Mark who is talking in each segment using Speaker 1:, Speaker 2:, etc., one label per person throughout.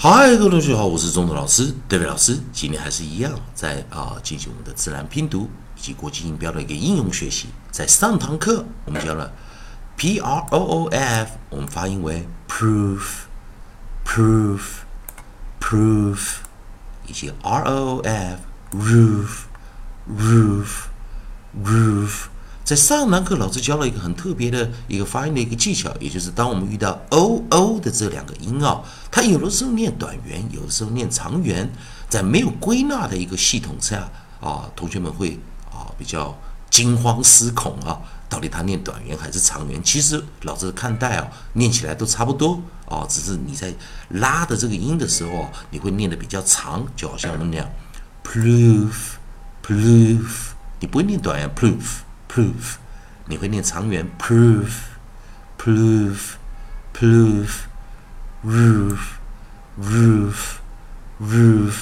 Speaker 1: 嗨，各位同学好，我是中德老师德伟老师。今天还是一样，在啊进行我们的自然拼读以及国际音标的一个应用学习。在上堂课我们教了 p r o o f，我们发音为 proof，proof，proof，以及 r o o f，roof，roof，roof。在上堂课，老师教了一个很特别的一个发音的一个技巧，也就是当我们遇到 o o 的这两个音啊，它有的时候念短元，有的时候念长元，在没有归纳的一个系统下啊，同学们会啊比较惊慌失恐啊，到底它念短元还是长元？其实老师看待啊，念起来都差不多啊，只是你在拉的这个音的时候，你会念的比较长，就好像我们那样，proof，proof，你不会念短元，proof。proof，你会念长元 proof，proof，proof，roof，roof，roof。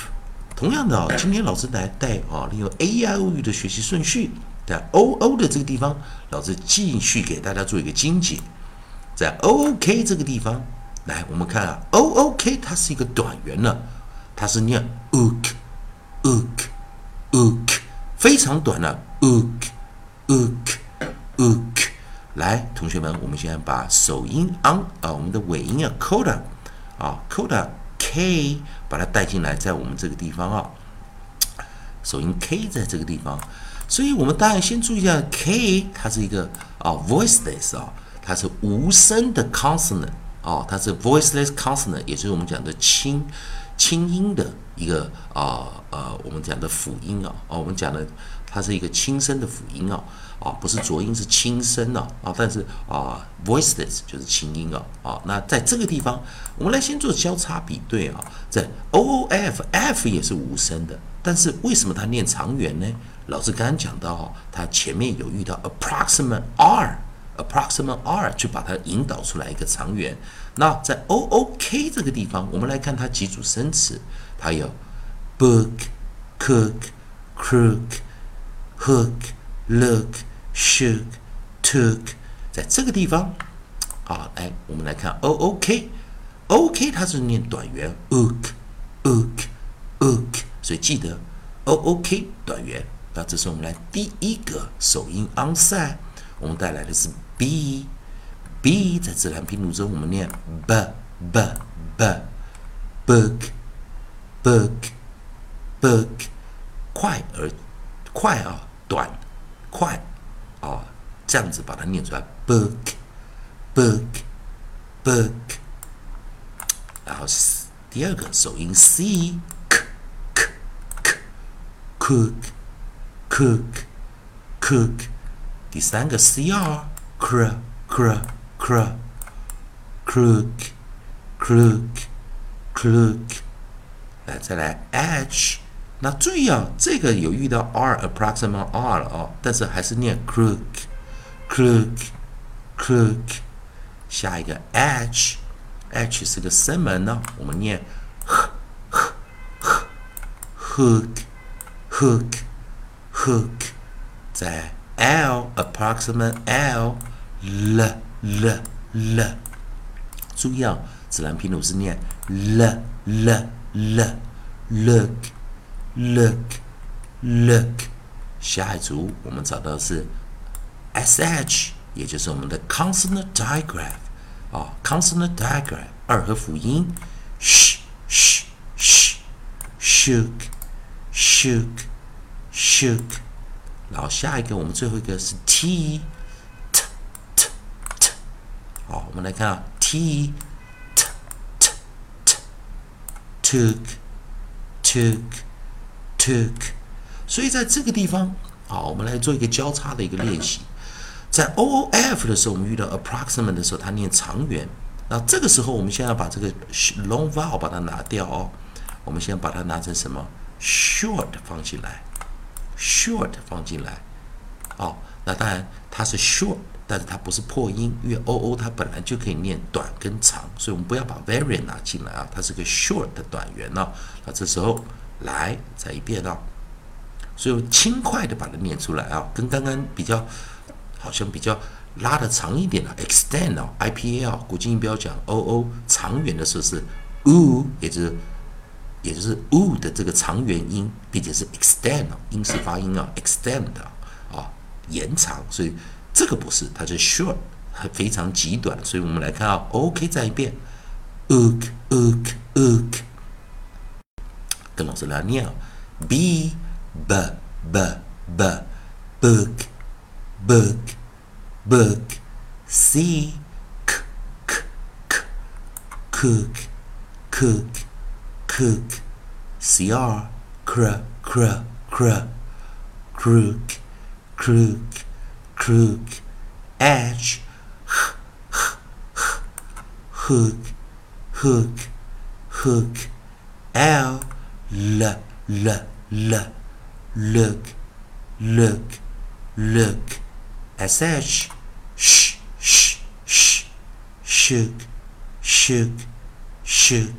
Speaker 1: 同样的啊，今天老师来带啊，利用 A I O U 的学习顺序，在 O O 的这个地方，老师继续给大家做一个精简。在 O O K 这个地方，来我们看啊，O O K 它是一个短元呢，它是念 ook，ook，ook，非常短的 ook。Ook ook，来，同学们，我们现在把首音 on 啊，我们的尾音啊，coda 啊，coda k，把它带进来，在我们这个地方啊，首音 k 在这个地方，所以我们当然先注意一下 k，它是一个啊 voiceless 啊，它是无声的 consonant 啊，它是 voiceless consonant，也就是我们讲的清清音的一个啊呃，我们讲的辅音啊，啊，我们讲的。它是一个轻声的辅音啊，啊，不是浊音，是轻声啊，啊，但是啊，Voices 就是轻音啊，啊，那在这个地方，我们来先做交叉比对啊，在 o o f f 也是无声的，但是为什么它念长元呢？老师刚刚讲到，它前面有遇到 approximate r，approximate r 去把它引导出来一个长元。那在 o o k 这个地方，我们来看它几组生词，它有 book，cook，crook。Hook, look, shook, took，在这个地方，啊，来，我们来看 o o k，o k 它是念短元 ook, ook, ook，所以记得 o o k 短元。那这是我们来第一个首音 onside，我们带来的是 b，b 在自然拼读中我们念 b b b book, book, book，快而快啊。短，快，啊，这样子把它念出来，book，book，book，然后第二个首音 c，k，k，cook，cook，cook，第三个 cr，cr，cr，crook，crook，crook，来再来 h。那注意啊，这个有遇到 r approximate r 了哦，但是还是念 crook，crook，crook。下一个 h，h 是个声门呢，我们念 h，h，hook，hook，hook。在 l approximate l，l l l。注意啊，自然拼读是念 l l l，look。Look, look，下一组我们找到的是 sh，也就是我们的 consonant digraph 啊，consonant digraph 二合辅音，sh sh sh shook shook shook，然后下一个我们最后一个是 t t t t，好，我们来看啊 t t t t took took。took，所以在这个地方，好，我们来做一个交叉的一个练习。在 o o f 的时候，我们遇到 approximate 的时候，它念长元。那这个时候，我们现在要把这个 long vowel 把它拿掉哦。我们先把它拿成什么 short 放进来，short 放进来。好，那当然它是 short，但是它不是破音，因为 o o 它本来就可以念短跟长，所以我们不要把 very 拿进来啊，它是个 short 的短元呢。那这时候。来，再一遍啊！所以我轻快的把它念出来啊，跟刚刚比较，好像比较拉的长一点的 extend 哦，IPA 啊，国际音标讲 OO 长远的时候是 u，也就是也就是 u 的这个长元音，并且是 extend 英式发音啊，extend 啊，延长，所以这个不是，它是 short，非常极短。所以我们来看啊，OK，再一遍，ook，ook，ook，跟老师来念，b b b b book book book c k k k cook cook cook cr cr cr cr crook crook crook edge hook hook hook l l l look look look sh sh sh sh shook shook shook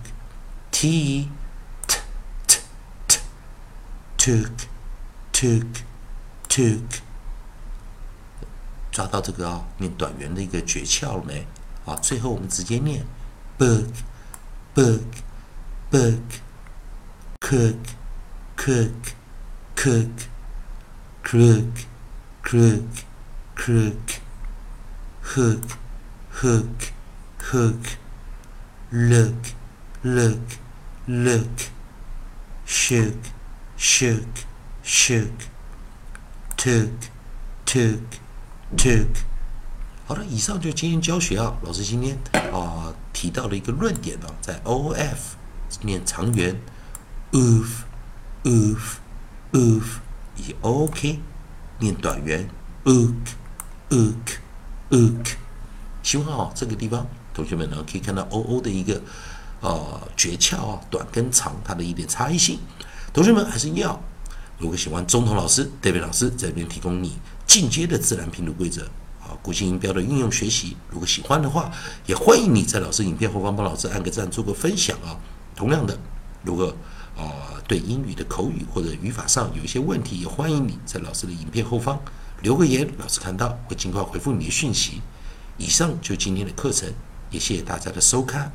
Speaker 1: t t t took took took 抓到这个啊、念短元的一个诀窍了没？好，最后我们直接念 book book book cook cook cook crook crook crook hook hook hook look look look shook shook shook took took took 好了，以上就今天教学啊。老师今天啊提到了一个论点啊，在 O F 念长元，oof oof oof，以及 O K 念短元，ook ook ook。希望啊这个地方同学们呢可以看到 O O 的一个呃诀窍啊，短跟长它的一点差异性。同学们还是要，如果喜欢中童老师、David 老师在这边提供你进阶的自然拼读规则。啊，国际音标的运用学习，如果喜欢的话，也欢迎你在老师影片后方帮老师按个赞，做个分享啊。同样的，如果啊对英语的口语或者语法上有一些问题，也欢迎你在老师的影片后方留个言，老师看到会尽快回复你的讯息。以上就今天的课程，也谢谢大家的收看。